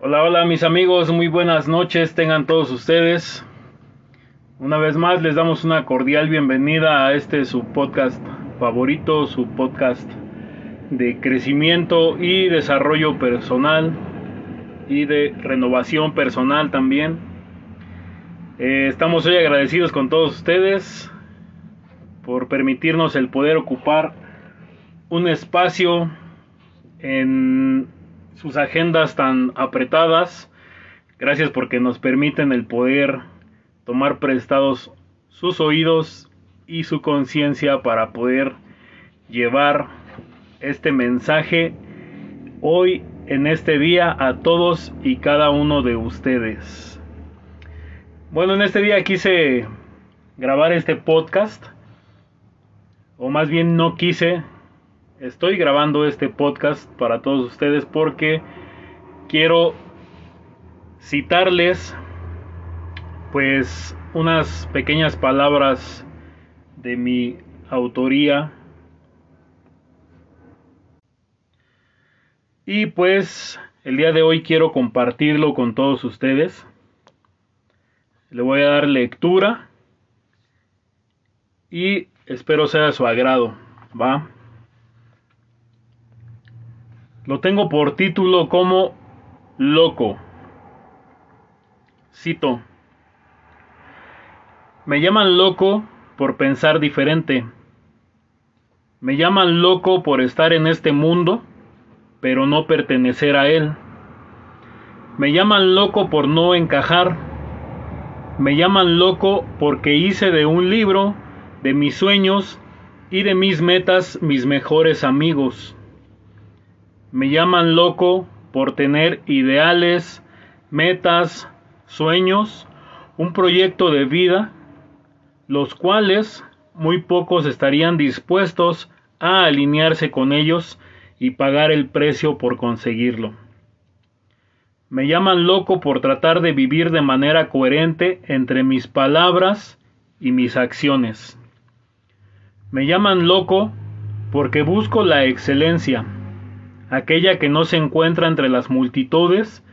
Hola, hola mis amigos, muy buenas noches tengan todos ustedes. Una vez más les damos una cordial bienvenida a este su podcast favorito, su podcast de crecimiento y desarrollo personal y de renovación personal también. Eh, estamos hoy agradecidos con todos ustedes por permitirnos el poder ocupar un espacio en sus agendas tan apretadas. Gracias porque nos permiten el poder tomar prestados sus oídos y su conciencia para poder llevar este mensaje hoy en este día a todos y cada uno de ustedes. Bueno, en este día quise grabar este podcast, o más bien no quise, estoy grabando este podcast para todos ustedes porque quiero citarles pues unas pequeñas palabras de mi autoría. Y pues el día de hoy quiero compartirlo con todos ustedes. Le voy a dar lectura y espero sea de su agrado va lo tengo por título como Loco. Cito. Me llaman loco por pensar diferente. Me llaman loco por estar en este mundo, pero no pertenecer a él. Me llaman loco por no encajar. Me llaman loco porque hice de un libro, de mis sueños y de mis metas mis mejores amigos. Me llaman loco por tener ideales, metas, sueños, un proyecto de vida, los cuales muy pocos estarían dispuestos a alinearse con ellos y pagar el precio por conseguirlo. Me llaman loco por tratar de vivir de manera coherente entre mis palabras y mis acciones. Me llaman loco porque busco la excelencia aquella que no se encuentra entre las multitudes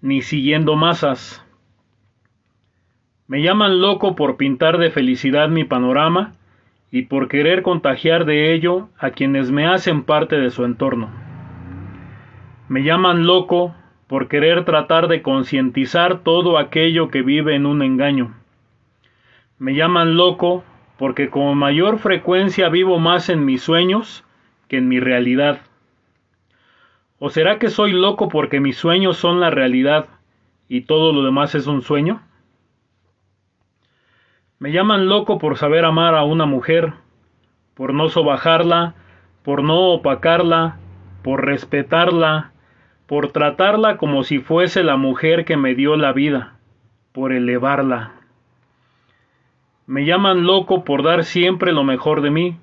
ni siguiendo masas. Me llaman loco por pintar de felicidad mi panorama y por querer contagiar de ello a quienes me hacen parte de su entorno. Me llaman loco por querer tratar de concientizar todo aquello que vive en un engaño. Me llaman loco porque con mayor frecuencia vivo más en mis sueños que en mi realidad. ¿O será que soy loco porque mis sueños son la realidad y todo lo demás es un sueño? Me llaman loco por saber amar a una mujer, por no sobajarla, por no opacarla, por respetarla, por tratarla como si fuese la mujer que me dio la vida, por elevarla. Me llaman loco por dar siempre lo mejor de mí,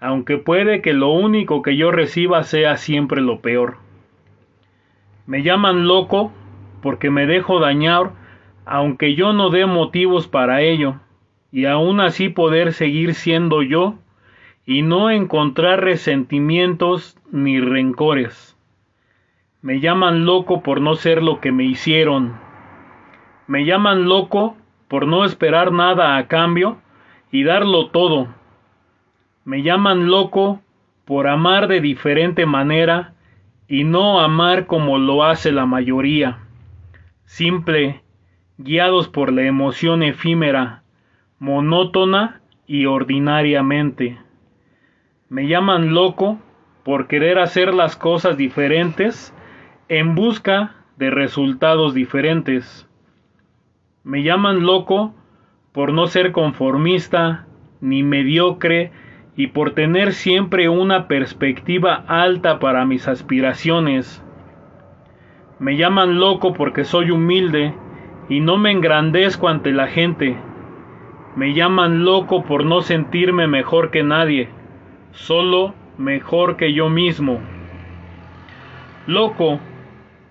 aunque puede que lo único que yo reciba sea siempre lo peor. Me llaman loco porque me dejo dañar aunque yo no dé motivos para ello, y aún así poder seguir siendo yo y no encontrar resentimientos ni rencores. Me llaman loco por no ser lo que me hicieron. Me llaman loco por no esperar nada a cambio y darlo todo me llaman loco por amar de diferente manera y no amar como lo hace la mayoría. Simple, guiados por la emoción efímera, monótona y ordinariamente. Me llaman loco por querer hacer las cosas diferentes en busca de resultados diferentes. Me llaman loco por no ser conformista, ni mediocre, y por tener siempre una perspectiva alta para mis aspiraciones. Me llaman loco porque soy humilde y no me engrandezco ante la gente. Me llaman loco por no sentirme mejor que nadie, solo mejor que yo mismo. Loco,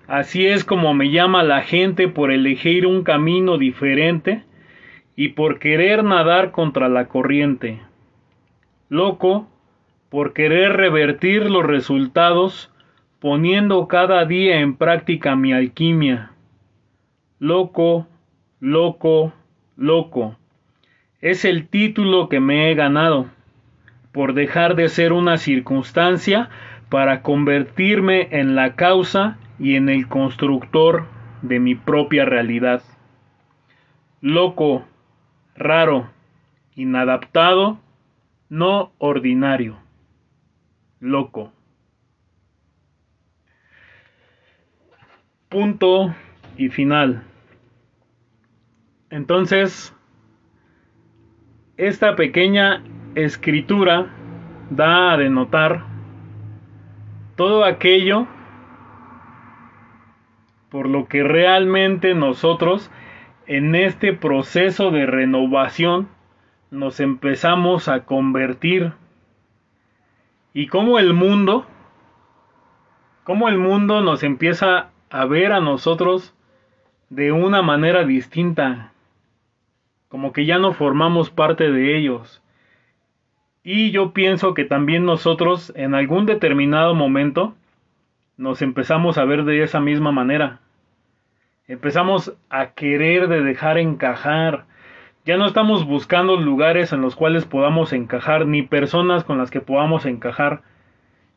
así es como me llama la gente por elegir un camino diferente y por querer nadar contra la corriente loco por querer revertir los resultados poniendo cada día en práctica mi alquimia. Loco, loco, loco. Es el título que me he ganado por dejar de ser una circunstancia para convertirme en la causa y en el constructor de mi propia realidad. Loco, raro, inadaptado, no ordinario. Loco. Punto y final. Entonces, esta pequeña escritura da a denotar todo aquello por lo que realmente nosotros en este proceso de renovación nos empezamos a convertir y cómo el mundo cómo el mundo nos empieza a ver a nosotros de una manera distinta como que ya no formamos parte de ellos y yo pienso que también nosotros en algún determinado momento nos empezamos a ver de esa misma manera. Empezamos a querer de dejar encajar. Ya no estamos buscando lugares en los cuales podamos encajar, ni personas con las que podamos encajar.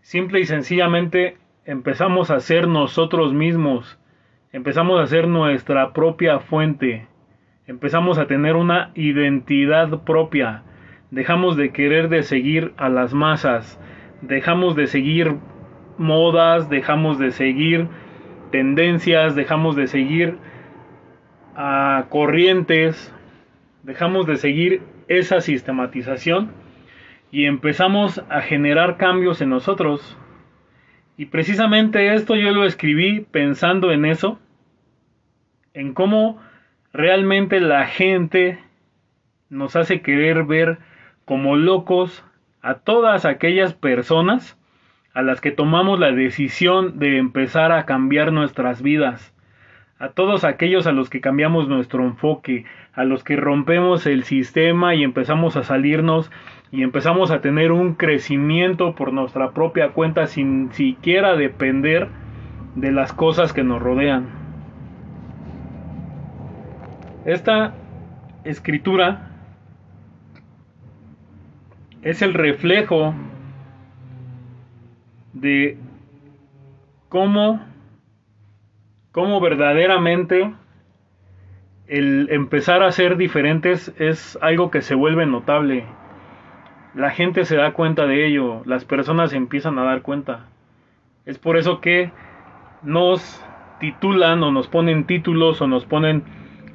Simple y sencillamente empezamos a ser nosotros mismos. Empezamos a ser nuestra propia fuente. Empezamos a tener una identidad propia dejamos de querer de seguir a las masas, dejamos de seguir modas, dejamos de seguir tendencias, dejamos de seguir a corrientes, dejamos de seguir esa sistematización y empezamos a generar cambios en nosotros. Y precisamente esto yo lo escribí pensando en eso, en cómo realmente la gente nos hace querer ver como locos a todas aquellas personas a las que tomamos la decisión de empezar a cambiar nuestras vidas, a todos aquellos a los que cambiamos nuestro enfoque, a los que rompemos el sistema y empezamos a salirnos y empezamos a tener un crecimiento por nuestra propia cuenta sin siquiera depender de las cosas que nos rodean. Esta escritura es el reflejo de cómo, cómo verdaderamente el empezar a ser diferentes es algo que se vuelve notable. La gente se da cuenta de ello, las personas empiezan a dar cuenta. Es por eso que nos titulan o nos ponen títulos o nos ponen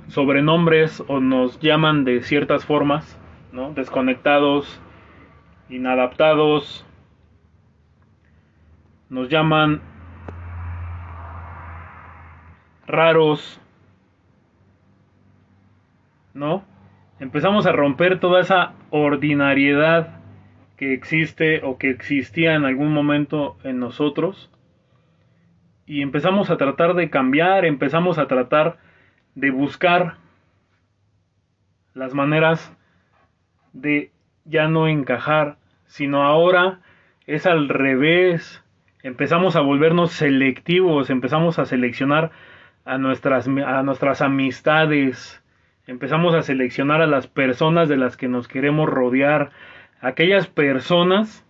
sobrenombres o nos llaman de ciertas formas, ¿no? Desconectados, inadaptados, nos llaman raros, ¿no? Empezamos a romper toda esa ordinariedad que existe o que existía en algún momento en nosotros y empezamos a tratar de cambiar, empezamos a tratar de buscar las maneras de ya no encajar, sino ahora es al revés. Empezamos a volvernos selectivos, empezamos a seleccionar a nuestras, a nuestras amistades, empezamos a seleccionar a las personas de las que nos queremos rodear, aquellas personas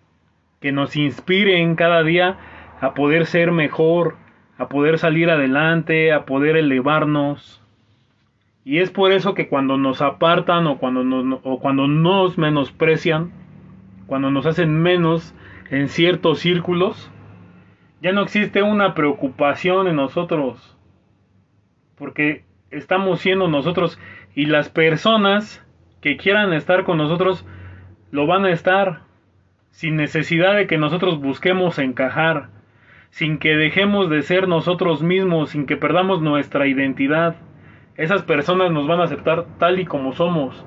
que nos inspiren cada día a poder ser mejor, a poder salir adelante, a poder elevarnos. Y es por eso que cuando nos apartan o cuando nos, o cuando nos menosprecian, cuando nos hacen menos en ciertos círculos, ya no existe una preocupación en nosotros. Porque estamos siendo nosotros y las personas que quieran estar con nosotros lo van a estar sin necesidad de que nosotros busquemos encajar, sin que dejemos de ser nosotros mismos, sin que perdamos nuestra identidad. Esas personas nos van a aceptar tal y como somos.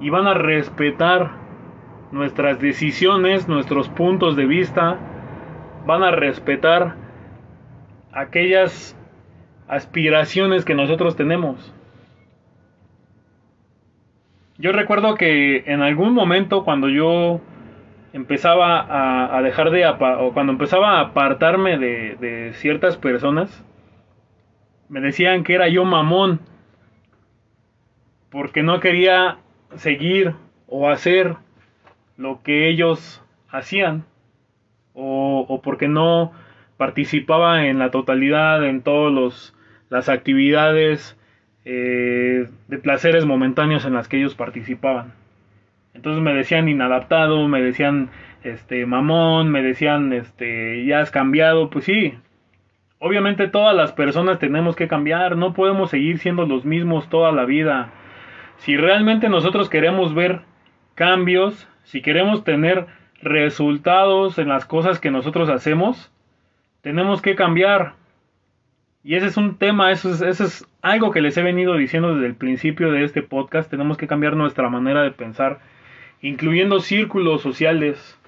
Y van a respetar nuestras decisiones, nuestros puntos de vista. Van a respetar aquellas aspiraciones que nosotros tenemos. Yo recuerdo que en algún momento cuando yo empezaba a, dejar de, o cuando empezaba a apartarme de, ciertas personas, me decían que era yo mamón, porque no quería seguir o hacer lo que ellos hacían, o, o porque no participaba en la totalidad en todas las actividades eh, de placeres momentáneos en las que ellos participaban. Entonces me decían inadaptado, me decían este mamón, me decían este ya has cambiado, pues sí. Obviamente todas las personas tenemos que cambiar, no podemos seguir siendo los mismos toda la vida. Si realmente nosotros queremos ver cambios, si queremos tener resultados en las cosas que nosotros hacemos, tenemos que cambiar. Y ese es un tema, eso es, algo que les he venido diciendo desde el principio de este podcast. Tenemos que cambiar nuestra manera de pensar, incluyendo círculos sociales.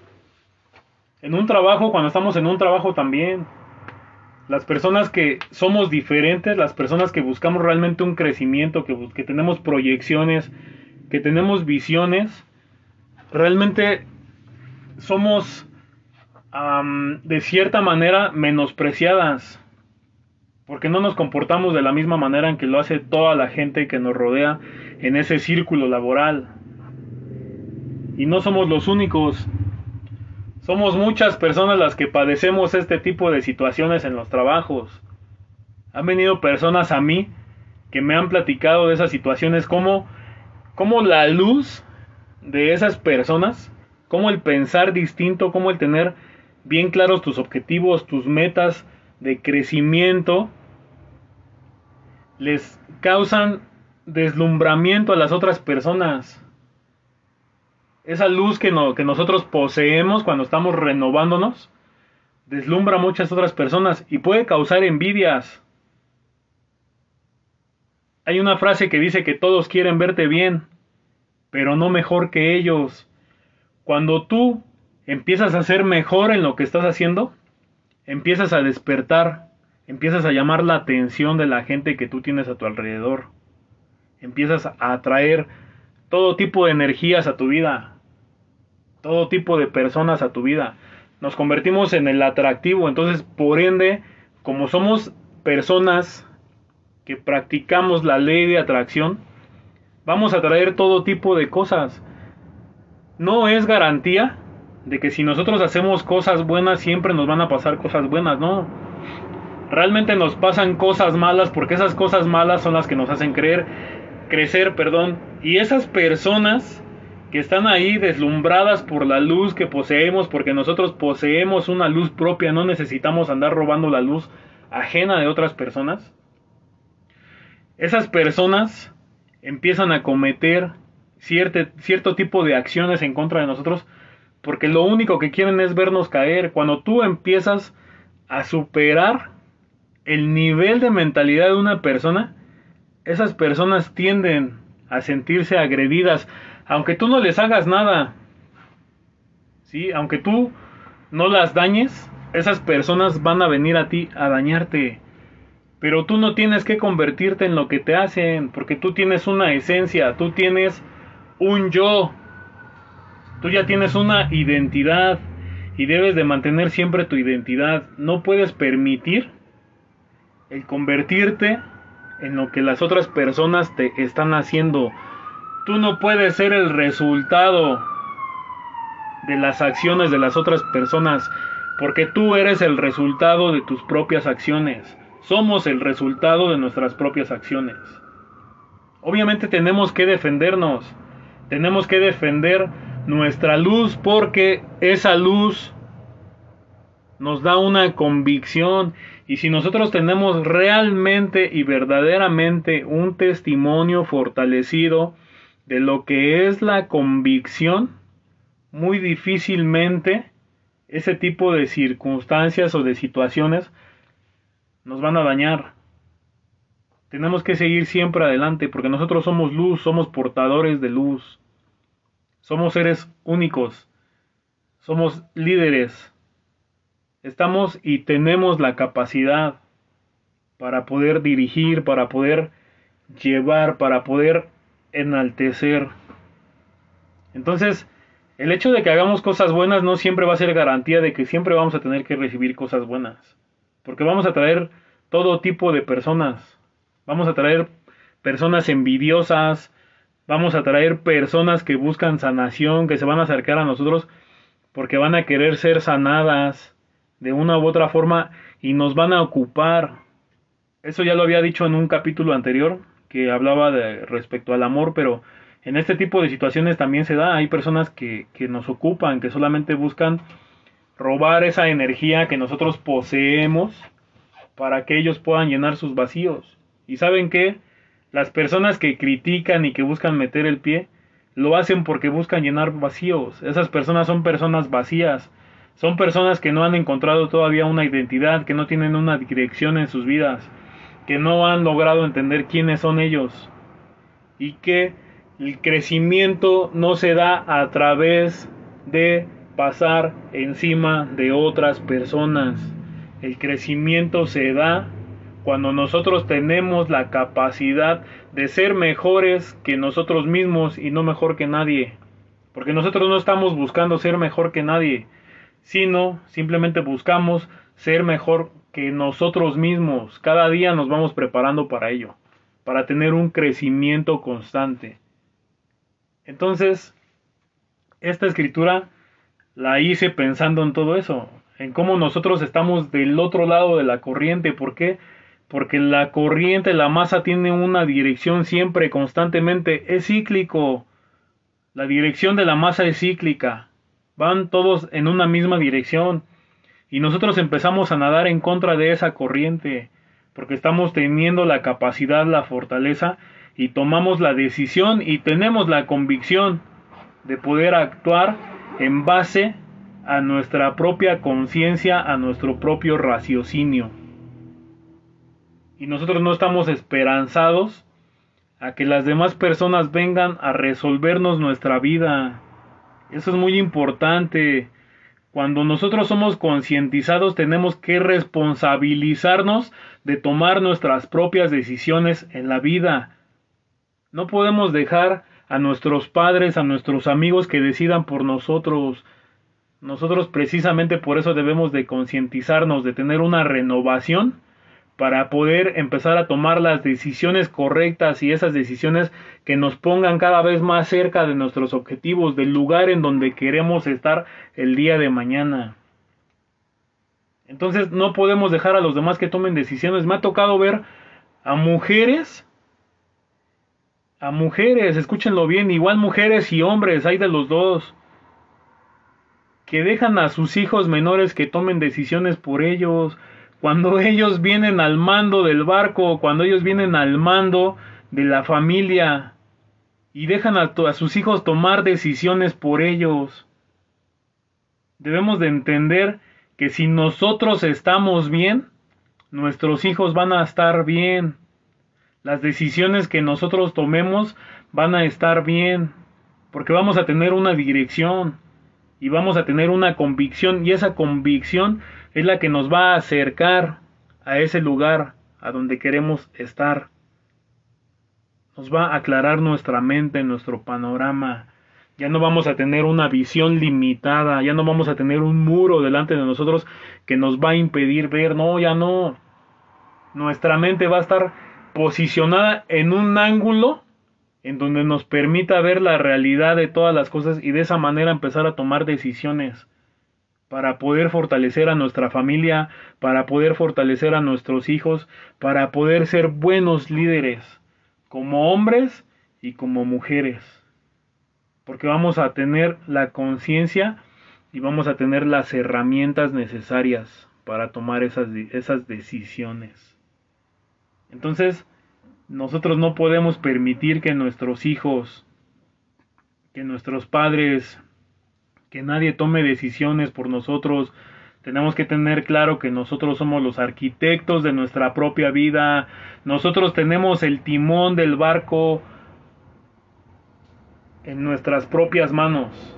En un trabajo, cuando estamos en un trabajo también, las personas que somos diferentes, las personas que buscamos realmente un crecimiento, que, que tenemos proyecciones, que tenemos visiones, realmente somos de cierta manera menospreciadas, porque no nos comportamos de la misma manera en que lo hace toda la gente que nos rodea en ese círculo laboral. Y no somos los únicos. Somos muchas personas las que padecemos este tipo de situaciones en los trabajos. Han venido personas a mí que me han platicado de esas situaciones, como, como la luz de esas personas, como el pensar distinto, como el tener bien claros tus objetivos, tus metas de crecimiento, les causan deslumbramiento a las otras personas. Esa luz que, no, que nosotros poseemos cuando estamos renovándonos, deslumbra a muchas otras personas y puede causar envidias. Hay una frase que dice que todos quieren verte bien, pero no mejor que ellos. Cuando tú empiezas a ser mejor en lo que estás haciendo, empiezas a despertar, empiezas a llamar la atención de la gente que tú tienes a tu alrededor, empiezas a atraer todo tipo de energías a tu vida, todo tipo de personas a tu vida. Nos convertimos en el atractivo, entonces por ende, como somos personas que practicamos la ley de atracción, vamos a traer todo tipo de cosas. No es garantía de que si nosotros hacemos cosas buenas siempre nos van a pasar cosas buenas, no. Realmente nos pasan cosas malas porque esas cosas malas son las que nos hacen creer, crecer, perdón. Y esas personas que están ahí deslumbradas por la luz que poseemos, porque nosotros poseemos una luz propia, no necesitamos andar robando la luz ajena de otras personas. Esas personas empiezan a cometer cierto, cierto tipo de acciones en contra de nosotros porque lo único que quieren es vernos caer. Cuando tú empiezas a superar el nivel de mentalidad de una persona, esas personas tienden a sentirse agredidas, aunque tú no les hagas nada. ¿Sí? Aunque tú no las dañes, esas personas van a venir a ti a dañarte. Pero tú no tienes que convertirte en lo que te hacen, porque tú tienes una esencia, tú tienes un yo, Tú ya tienes una identidad y debes de mantener siempre tu identidad. No puedes permitir el convertirte en lo que las otras personas te están haciendo. Tú no puedes ser el resultado de las acciones de las otras personas, porque tú eres el resultado de tus propias acciones. Somos el resultado de nuestras propias acciones. Obviamente tenemos que defendernos, tenemos que defender nuestra luz porque esa luz nos da una convicción y si nosotros tenemos realmente y verdaderamente un testimonio fortalecido de lo que es la convicción, muy difícilmente ese tipo de circunstancias o de situaciones nos van a dañar. Tenemos que seguir siempre adelante porque nosotros somos luz, somos portadores de luz. Somos seres únicos. Somos líderes. Estamos y tenemos la capacidad para poder dirigir, para poder llevar, para poder enaltecer. Entonces, El hecho de que hagamos cosas buenas no siempre va a ser garantía de que siempre vamos a tener que recibir cosas buenas. Porque vamos a traer todo tipo de personas. Vamos a traer personas envidiosas, vamos a traer personas que buscan sanación, que se van a acercar a nosotros porque van a querer ser sanadas de una u otra forma y nos van a ocupar. Eso ya lo había dicho en un capítulo anterior que hablaba de respecto al amor, pero en este tipo de situaciones también se da. Hay personas que, que nos ocupan, que solamente buscan robar esa energía que nosotros poseemos para que ellos puedan llenar sus vacíos. ¿Y saben qué? Las personas que critican y que buscan meter el pie, lo hacen porque buscan llenar vacíos. Esas personas son personas vacías. Son personas que no han encontrado todavía una identidad, que no tienen una dirección en sus vidas, que no han logrado entender quiénes son ellos. Y que el crecimiento no se da a través de pasar encima de otras personas. El crecimiento se da cuando nosotros tenemos la capacidad de ser mejores que nosotros mismos y no mejor que nadie. Porque nosotros no estamos buscando ser mejor que nadie, sino simplemente buscamos ser mejor que nosotros mismos. Cada día nos vamos preparando para ello, para tener un crecimiento constante. Entonces, esta escritura la hice pensando en todo eso, en cómo nosotros estamos del otro lado de la corriente. ¿Por qué? porque la corriente, la masa tiene una dirección siempre, constantemente, es cíclico. La dirección de la masa es cíclica. Van todos en una misma dirección. Y nosotros empezamos a nadar en contra de esa corriente, porque estamos teniendo la capacidad, la fortaleza, y tomamos la decisión y tenemos la convicción de poder actuar en base a nuestra propia conciencia, a nuestro propio raciocinio y nosotros no estamos esperanzados a que las demás personas vengan a resolvernos nuestra vida. Eso es muy importante. Cuando nosotros somos concientizados tenemos que responsabilizarnos de tomar nuestras propias decisiones en la vida. No podemos dejar a nuestros padres, a nuestros amigos que decidan por nosotros. Nosotros precisamente por eso debemos de concientizarnos, de tener una renovación para poder empezar a tomar las decisiones correctas y esas decisiones que nos pongan cada vez más cerca de nuestros objetivos, del lugar en donde queremos estar el día de mañana. Entonces no podemos dejar a los demás que tomen decisiones. Me ha tocado ver a mujeres, a mujeres, escúchenlo bien, igual mujeres y hombres, hay de los dos, que dejan a sus hijos menores que tomen decisiones por ellos, cuando ellos vienen al mando del barco, cuando ellos vienen al mando de la familia y dejan a, sus hijos tomar decisiones por ellos. Debemos de entender que si nosotros estamos bien, nuestros hijos van a estar bien. Las decisiones que nosotros tomemos van a estar bien, porque vamos a tener una dirección y vamos a tener una convicción y esa convicción es la que nos va a acercar a ese lugar a donde queremos estar. Nos va a aclarar nuestra mente, nuestro panorama. Ya no vamos a tener una visión limitada, ya no vamos a tener un muro delante de nosotros que nos va a impedir ver, no, ya no. Nuestra mente va a estar posicionada en un ángulo en donde nos permita ver la realidad de todas las cosas y de esa manera empezar a tomar decisiones para poder fortalecer a nuestra familia, para poder fortalecer a nuestros hijos, para poder ser buenos líderes, como hombres y como mujeres. Porque vamos a tener la conciencia y vamos a tener las herramientas necesarias para tomar esas, esas decisiones. Entonces, nosotros no podemos permitir que nuestros hijos, que nuestros padres, que nadie tome decisiones por nosotros. Tenemos que tener claro que nosotros somos los arquitectos de nuestra propia vida. Nosotros tenemos el timón del barco en nuestras propias manos.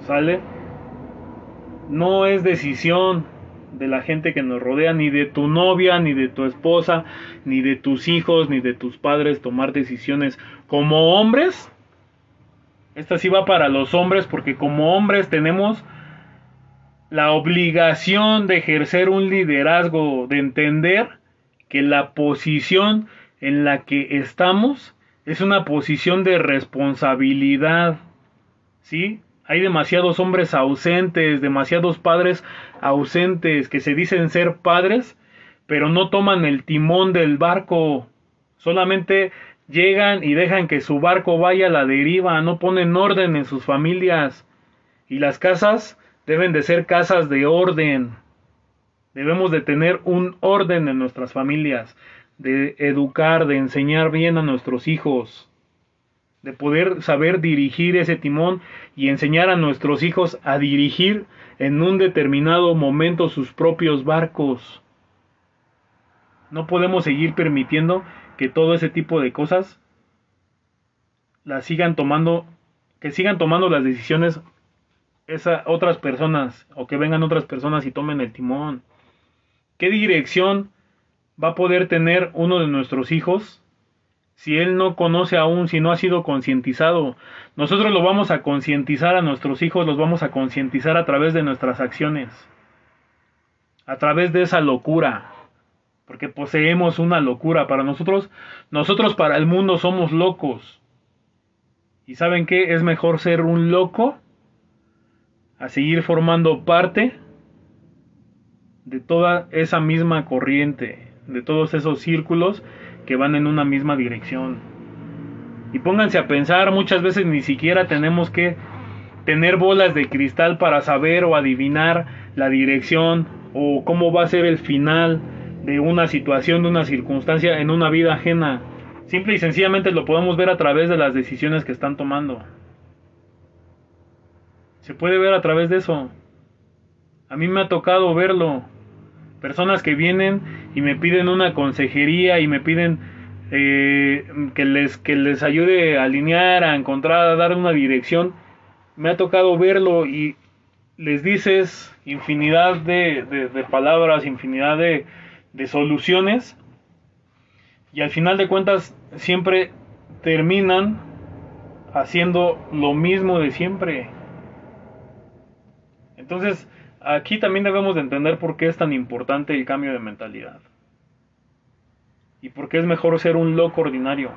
¿Sale? No es decisión de la gente que nos rodea, ni de tu novia, ni de tu esposa, ni de tus hijos, ni de tus padres tomar decisiones como hombres Esta sí va para los hombres porque como hombres tenemos la obligación de ejercer un liderazgo, de entender que la posición en la que estamos es una posición de responsabilidad. ¿Sí? Hay demasiados hombres ausentes, demasiados padres ausentes que se dicen ser padres, pero no toman el timón del barco. Solamente llegan y dejan que su barco vaya a la deriva, no ponen orden en sus familias. Y las casas deben de ser casas de orden. Debemos de tener un orden en nuestras familias, de educar, de enseñar bien a nuestros hijos, de poder saber dirigir ese timón y enseñar a nuestros hijos a dirigir en un determinado momento sus propios barcos. No podemos seguir permitiendo que todo ese tipo de cosas las sigan tomando, que sigan tomando las decisiones esas otras personas o que vengan otras personas y tomen el timón. ¿Qué dirección va a poder tener uno de nuestros hijos si él no conoce aún, si no ha sido concientizado? Nosotros lo vamos a concientizar a nuestros hijos, los vamos a concientizar a través de nuestras acciones, a través de esa locura porque poseemos una locura. Para nosotros, nosotros para el mundo somos locos. ¿Y saben qué? Es mejor ser un loco a seguir formando parte de toda esa misma corriente, de todos esos círculos que van en una misma dirección. Y pónganse a pensar, muchas veces ni siquiera tenemos que tener bolas de cristal para saber o adivinar la dirección o cómo va a ser el final de una situación, de una circunstancia en una vida ajena. Simple y sencillamente lo podemos ver a través de las decisiones que están tomando. Se puede ver a través de eso. A mí me ha tocado verlo. Personas que vienen y me piden una consejería y me piden eh, que, les, que les ayude a alinear, a encontrar, a dar una dirección. Me ha tocado verlo y les dices infinidad de palabras, infinidad de, de soluciones y al final de cuentas siempre terminan haciendo lo mismo de siempre. Entonces, aquí también debemos de entender por qué es tan importante el cambio de mentalidad. Y por qué es mejor ser un loco ordinario.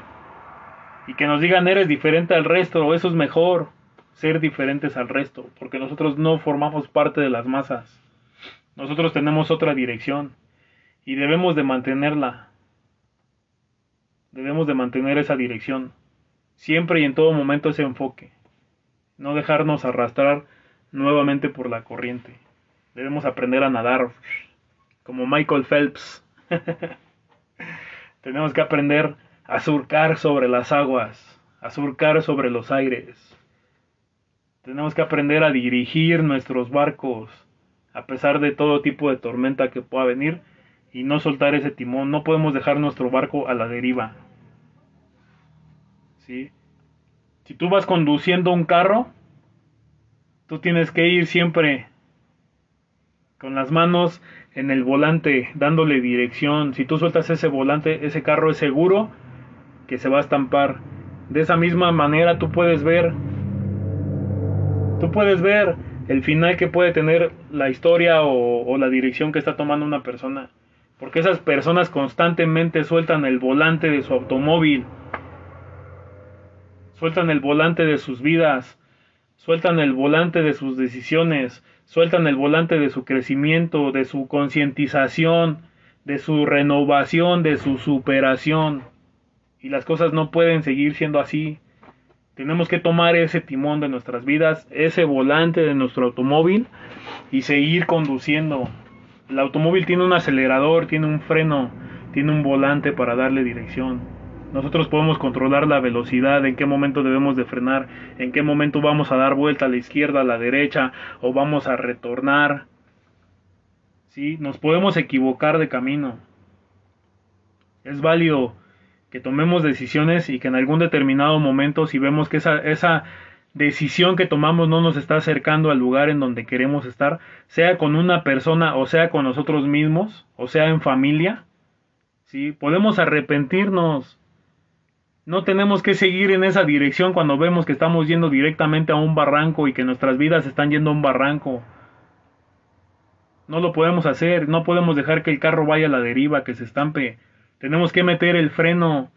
Y que nos digan eres diferente al resto, eso es mejor, ser diferentes al resto, porque nosotros no formamos parte de las masas. Nosotros tenemos otra dirección y debemos de mantenerla. Debemos de mantener esa dirección. Siempre y en todo momento ese enfoque. No dejarnos arrastrar nuevamente por la corriente. Debemos aprender a nadar como Michael Phelps. Tenemos que aprender a surcar sobre las aguas, a surcar sobre los aires. Tenemos que aprender a dirigir nuestros barcos a pesar de todo tipo de tormenta que pueda venir y no soltar ese timón. No podemos dejar nuestro barco a la deriva. ¿Sí? Si tú vas conduciendo un carro, tú tienes que ir siempre con las manos en el volante, dándole dirección. Si tú sueltas ese volante, ese carro es seguro que se va a estampar. De esa misma manera tú puedes ver, tú puedes ver el final que puede tener la historia o, la dirección que está tomando una persona. Porque esas personas constantemente sueltan el volante de su automóvil, sueltan el volante de sus vidas, sueltan el volante de sus decisiones, sueltan el volante de su crecimiento, de su concientización, de su renovación, de su superación. Y las cosas no pueden seguir siendo así. Tenemos que tomar ese timón de nuestras vidas, ese volante de nuestro automóvil y seguir conduciendo el automóvil tiene un acelerador, tiene un freno, tiene un volante para darle dirección. Nosotros podemos controlar la velocidad, en qué momento debemos de frenar, en qué momento vamos a dar vuelta a la izquierda, a la derecha o vamos a retornar. ¿Sí? Nos podemos equivocar de camino. Es válido que tomemos decisiones y que en algún determinado momento si vemos que esa, esa decisión que tomamos no nos está acercando al lugar en donde queremos estar, sea con una persona o sea con nosotros mismos, o sea en familia, ¿sí? Podemos arrepentirnos, No tenemos que seguir en esa dirección cuando vemos que estamos yendo directamente a un barranco y que nuestras vidas están yendo a un barranco. No lo podemos hacer, no podemos dejar que el carro vaya a la deriva, que se estampe. Tenemos que meter el freno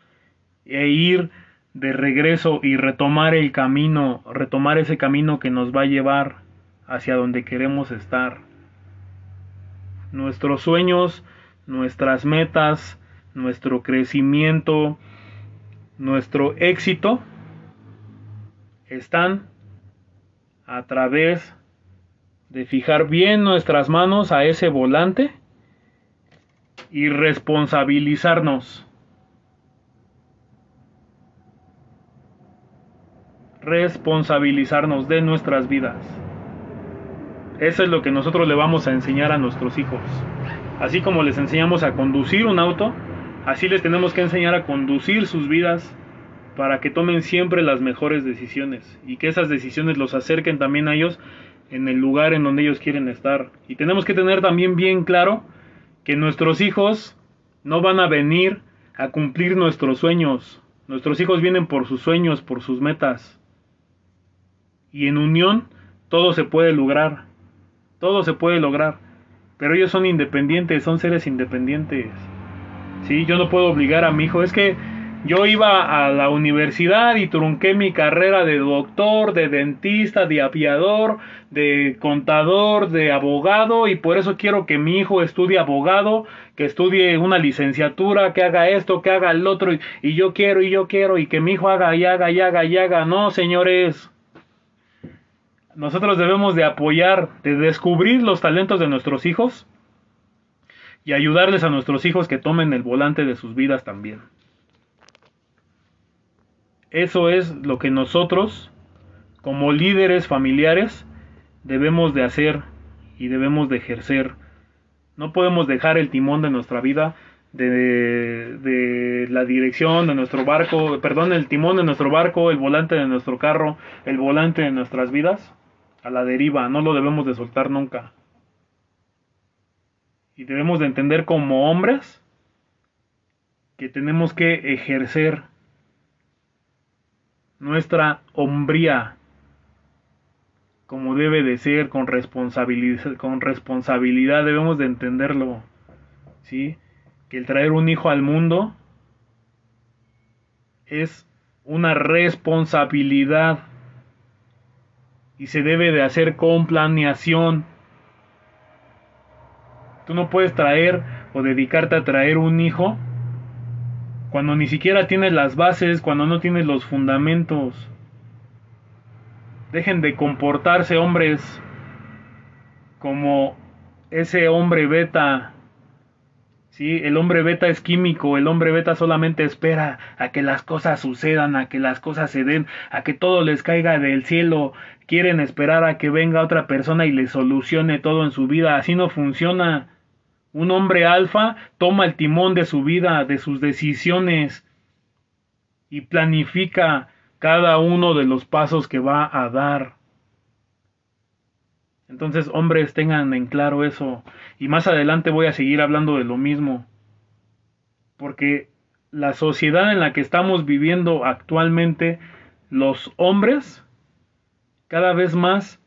e ir de regreso y retomar el camino, retomar ese camino que nos va a llevar hacia donde queremos estar. Nuestros sueños, nuestras metas, nuestro crecimiento, nuestro éxito están a través de fijar bien nuestras manos a ese volante y responsabilizarnos. Responsabilizarnos de nuestras vidas. Eso es lo que nosotros le vamos a enseñar a nuestros hijos. Así como les enseñamos a conducir un auto, así les tenemos que enseñar a conducir sus vidas para que tomen siempre las mejores decisiones y que esas decisiones los acerquen también a ellos en el lugar en donde ellos quieren estar. Y tenemos que tener también bien claro que nuestros hijos no van a venir a cumplir nuestros sueños. Nuestros hijos vienen por sus sueños, por sus metas. Y en unión todo se puede lograr. Todo se puede lograr. Pero ellos son independientes, son seres independientes. Sí, yo no puedo obligar a mi hijo. Es que yo iba a la universidad y trunqué mi carrera de doctor, de dentista, de apiador, de contador, de abogado y por eso quiero que mi hijo estudie abogado, que estudie una licenciatura, que haga esto, que haga el otro y, yo quiero y yo quiero y que mi hijo haga y haga y haga y haga. No, señores. Nosotros debemos de apoyar, de descubrir los talentos de nuestros hijos y ayudarles a nuestros hijos que tomen el volante de sus vidas también. Eso es lo que nosotros, como líderes familiares, debemos de hacer y debemos de ejercer. No podemos dejar el timón de nuestra vida, de, la dirección de nuestro barco, perdón, el timón de nuestro barco, el volante de nuestro carro, el volante de nuestras vidas, a la deriva. No lo debemos de soltar nunca. Y debemos de entender como hombres que tenemos que ejercer nuestra hombría como debe de ser, con responsabilidad, con responsabilidad debemos de entenderlo, ¿sí? Que el traer un hijo al mundo es una responsabilidad y se debe de hacer con planeación. Tú no puedes traer o dedicarte a traer un hijo cuando ni siquiera tienes las bases, cuando no tienes los fundamentos. Dejen de comportarse hombres como ese hombre beta. Sí, el hombre beta es químico, el hombre beta solamente espera a que las cosas sucedan, a que las cosas se den, a que todo les caiga del cielo. Quieren esperar a que venga otra persona y les solucione todo en su vida. Así no funciona. Un hombre alfa toma el timón de su vida, de sus decisiones y planifica cada uno de los pasos que va a dar. Entonces, hombres, tengan en claro eso. Y más adelante voy a seguir hablando de lo mismo. Porque la sociedad en la que estamos viviendo actualmente, los hombres, cada vez más,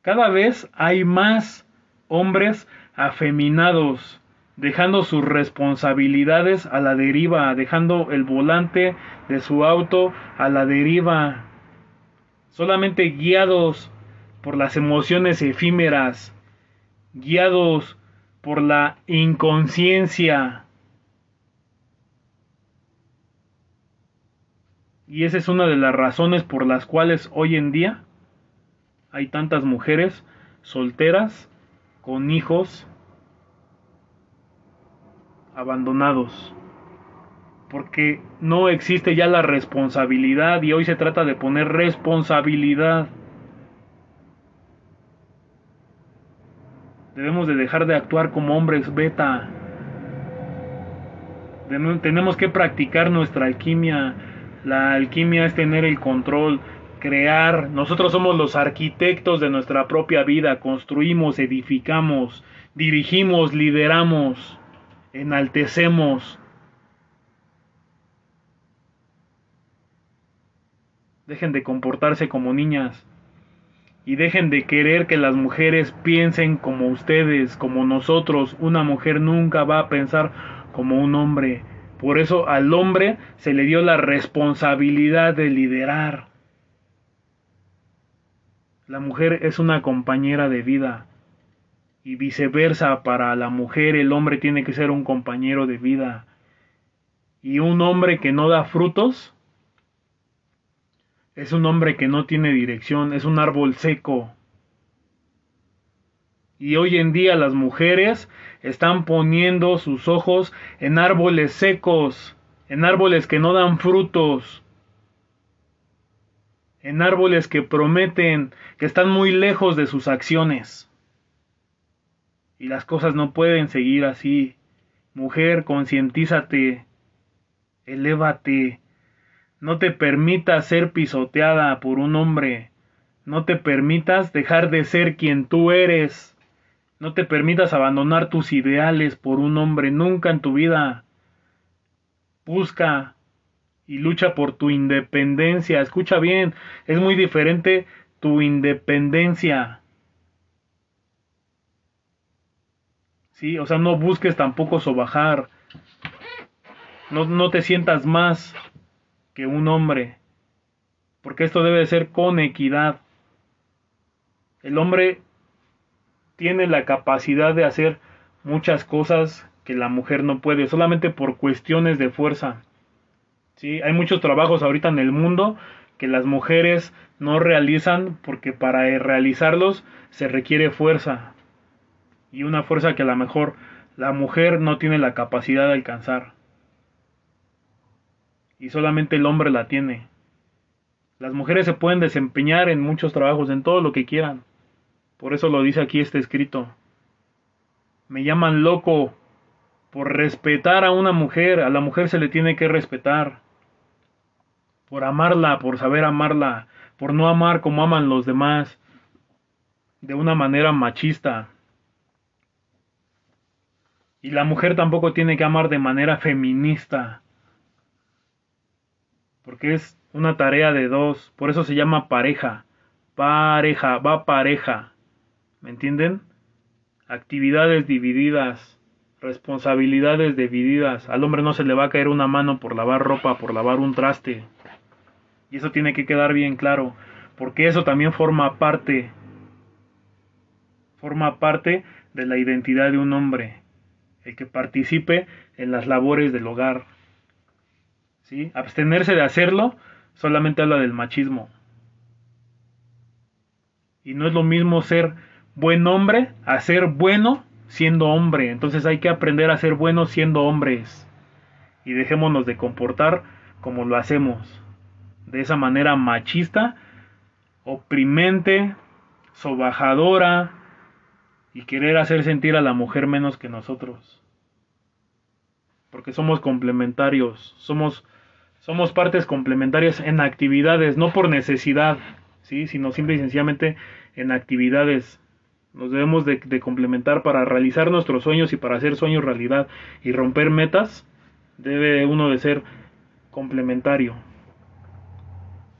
cada vez hay más hombres afeminados, dejando sus responsabilidades a la deriva, dejando el volante de su auto a la deriva, solamente guiados por las emociones efímeras, guiados por la inconsciencia. Y esa es una de las razones por las cuales hoy en día hay tantas mujeres solteras con hijos abandonados. Porque no existe ya la responsabilidad y hoy se trata de poner responsabilidad. Debemos de dejar de actuar como hombres beta. Tenemos que practicar nuestra alquimia. La alquimia es tener el control crear. Nosotros somos los arquitectos de nuestra propia vida, construimos, edificamos, dirigimos, lideramos, enaltecemos. Dejen de comportarse como niñas. Y dejen de querer que las mujeres piensen como ustedes, como nosotros. Una mujer nunca va a pensar como un hombre. Por eso al hombre se le dio la responsabilidad de liderar. La mujer es una compañera de vida. Y viceversa, para la mujer el hombre tiene que ser un compañero de vida. Y un hombre que no da frutos es un hombre que no tiene dirección, es un árbol seco. Y hoy en día las mujeres están poniendo sus ojos en árboles secos, en árboles que no dan frutos, en árboles que prometen, que están muy lejos de sus acciones. Y las cosas no pueden seguir así. Mujer, concientízate, elévate, no te permitas ser pisoteada por un hombre. No te permitas dejar de ser quien tú eres. No te permitas abandonar tus ideales por un hombre nunca en tu vida. Busca y lucha por tu independencia. Escucha bien, es muy diferente tu independencia. Sí, o sea, no busques tampoco sobajar. No, no te sientas más que un hombre, porque esto debe ser con equidad. El hombre tiene la capacidad de hacer muchas cosas que la mujer no puede, solamente por cuestiones de fuerza. ¿Sí? Hay muchos trabajos ahorita en el mundo que las mujeres no realizan porque para realizarlos se requiere fuerza. Y una fuerza que a lo mejor la mujer no tiene la capacidad de alcanzar y solamente el hombre la tiene. Las mujeres se pueden desempeñar en muchos trabajos, en todo lo que quieran. Por eso lo dice aquí este escrito. Me llaman loco por respetar a una mujer. A la mujer se le tiene que respetar. Por amarla, por saber amarla, por no amar como aman los demás. De una manera machista. Y la mujer tampoco tiene que amar de manera feminista porque es una tarea de dos, por eso se llama pareja, pareja, va pareja, ¿me entienden? Actividades divididas, responsabilidades divididas, al hombre no se le va a caer una mano por lavar ropa, por lavar un traste, y eso tiene que quedar bien claro, porque eso también forma parte, forma parte de la identidad de un hombre, el que participe en las labores del hogar, Abstenerse de hacerlo solamente habla del machismo. Y no es lo mismo ser buen hombre a ser bueno siendo hombre. Entonces hay que aprender a ser buenos siendo hombres. Y dejémonos de comportar como lo hacemos. De esa manera machista, oprimente, sobajadora y querer hacer sentir a la mujer menos que nosotros. Porque somos complementarios, somos somos partes complementarias en actividades, no por necesidad, ¿sí? sino simple y sencillamente en actividades. Nos debemos de, complementar para realizar nuestros sueños y para hacer sueños realidad y romper metas. Debe uno de ser complementario.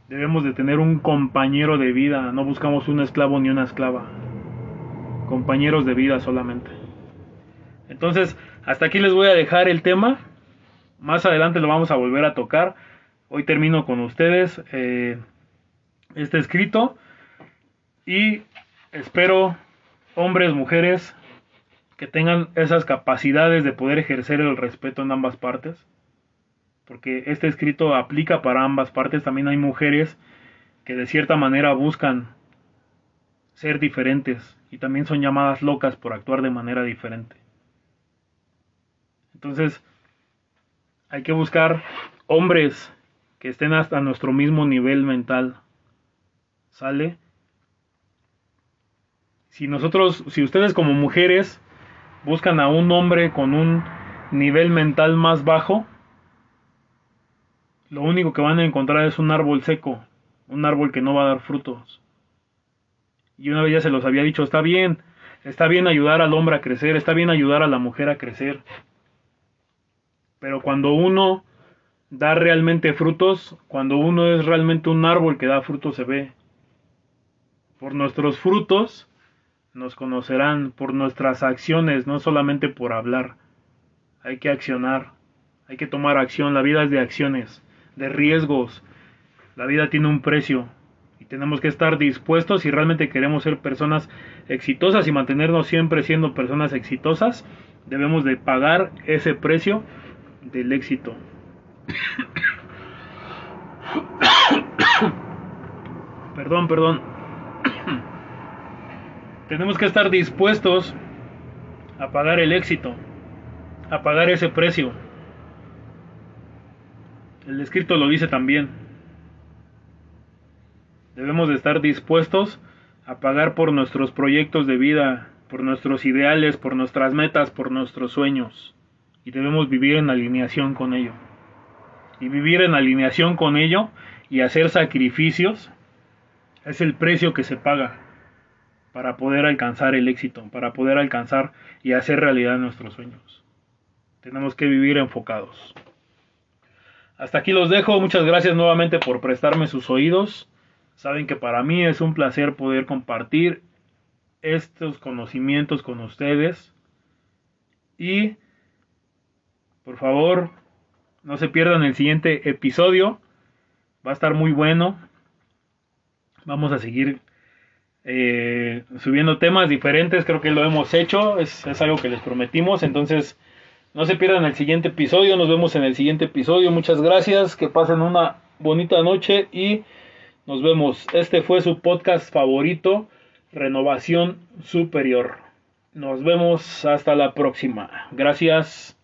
Debemos de tener un compañero de vida, no buscamos un esclavo ni una esclava. Compañeros de vida solamente. Entonces, hasta aquí les voy a dejar el tema. Más adelante lo vamos a volver a tocar. Hoy termino con ustedes eh, este escrito y espero hombres, mujeres que tengan esas capacidades de poder ejercer el respeto en ambas partes. Porque este escrito aplica para ambas partes. También hay mujeres que de cierta manera buscan ser diferentes y también son llamadas locas por actuar de manera diferente. Entonces, hay que buscar hombres que estén hasta nuestro mismo nivel mental. ¿Sale? Si nosotros, si ustedes como mujeres buscan a un hombre con un nivel mental más bajo, lo único que van a encontrar es un árbol seco, un árbol que no va a dar frutos. Y una vez ya se los había dicho, está bien, está bien ayudar al hombre a crecer, está bien ayudar a la mujer a crecer, pero cuando uno dar realmente frutos, cuando uno es realmente un árbol que da frutos se ve. Por nuestros frutos nos conocerán, por nuestras acciones, no solamente por hablar. Hay que accionar, hay que tomar acción, la vida es de acciones, de riesgos. La vida tiene un precio y tenemos que estar dispuestos si realmente queremos ser personas exitosas y mantenernos siempre siendo personas exitosas, debemos de pagar ese precio del éxito. perdón, perdón. Tenemos que estar dispuestos a pagar el éxito, a pagar ese precio. El escrito lo dice también. Debemos de estar dispuestos a pagar por nuestros proyectos de vida, por nuestros ideales, por nuestras metas, por nuestros sueños. Y debemos vivir en alineación con ello. Y vivir en alineación con ello y hacer sacrificios es el precio que se paga para poder alcanzar el éxito, para poder alcanzar y hacer realidad nuestros sueños. Tenemos que vivir enfocados. Hasta aquí los dejo. Muchas gracias nuevamente por prestarme sus oídos. Saben que para mí es un placer poder compartir estos conocimientos con ustedes. Y por favor, no se pierdan el siguiente episodio. Va a estar muy bueno. Vamos a seguir eh, subiendo temas diferentes. Creo que lo hemos hecho. Es, es algo que les prometimos. Entonces, no se pierdan el siguiente episodio. Nos vemos en el siguiente episodio. Muchas gracias. Que pasen una bonita noche y nos vemos. Este fue su podcast favorito, Renovación Superior. Nos vemos hasta la próxima. Gracias.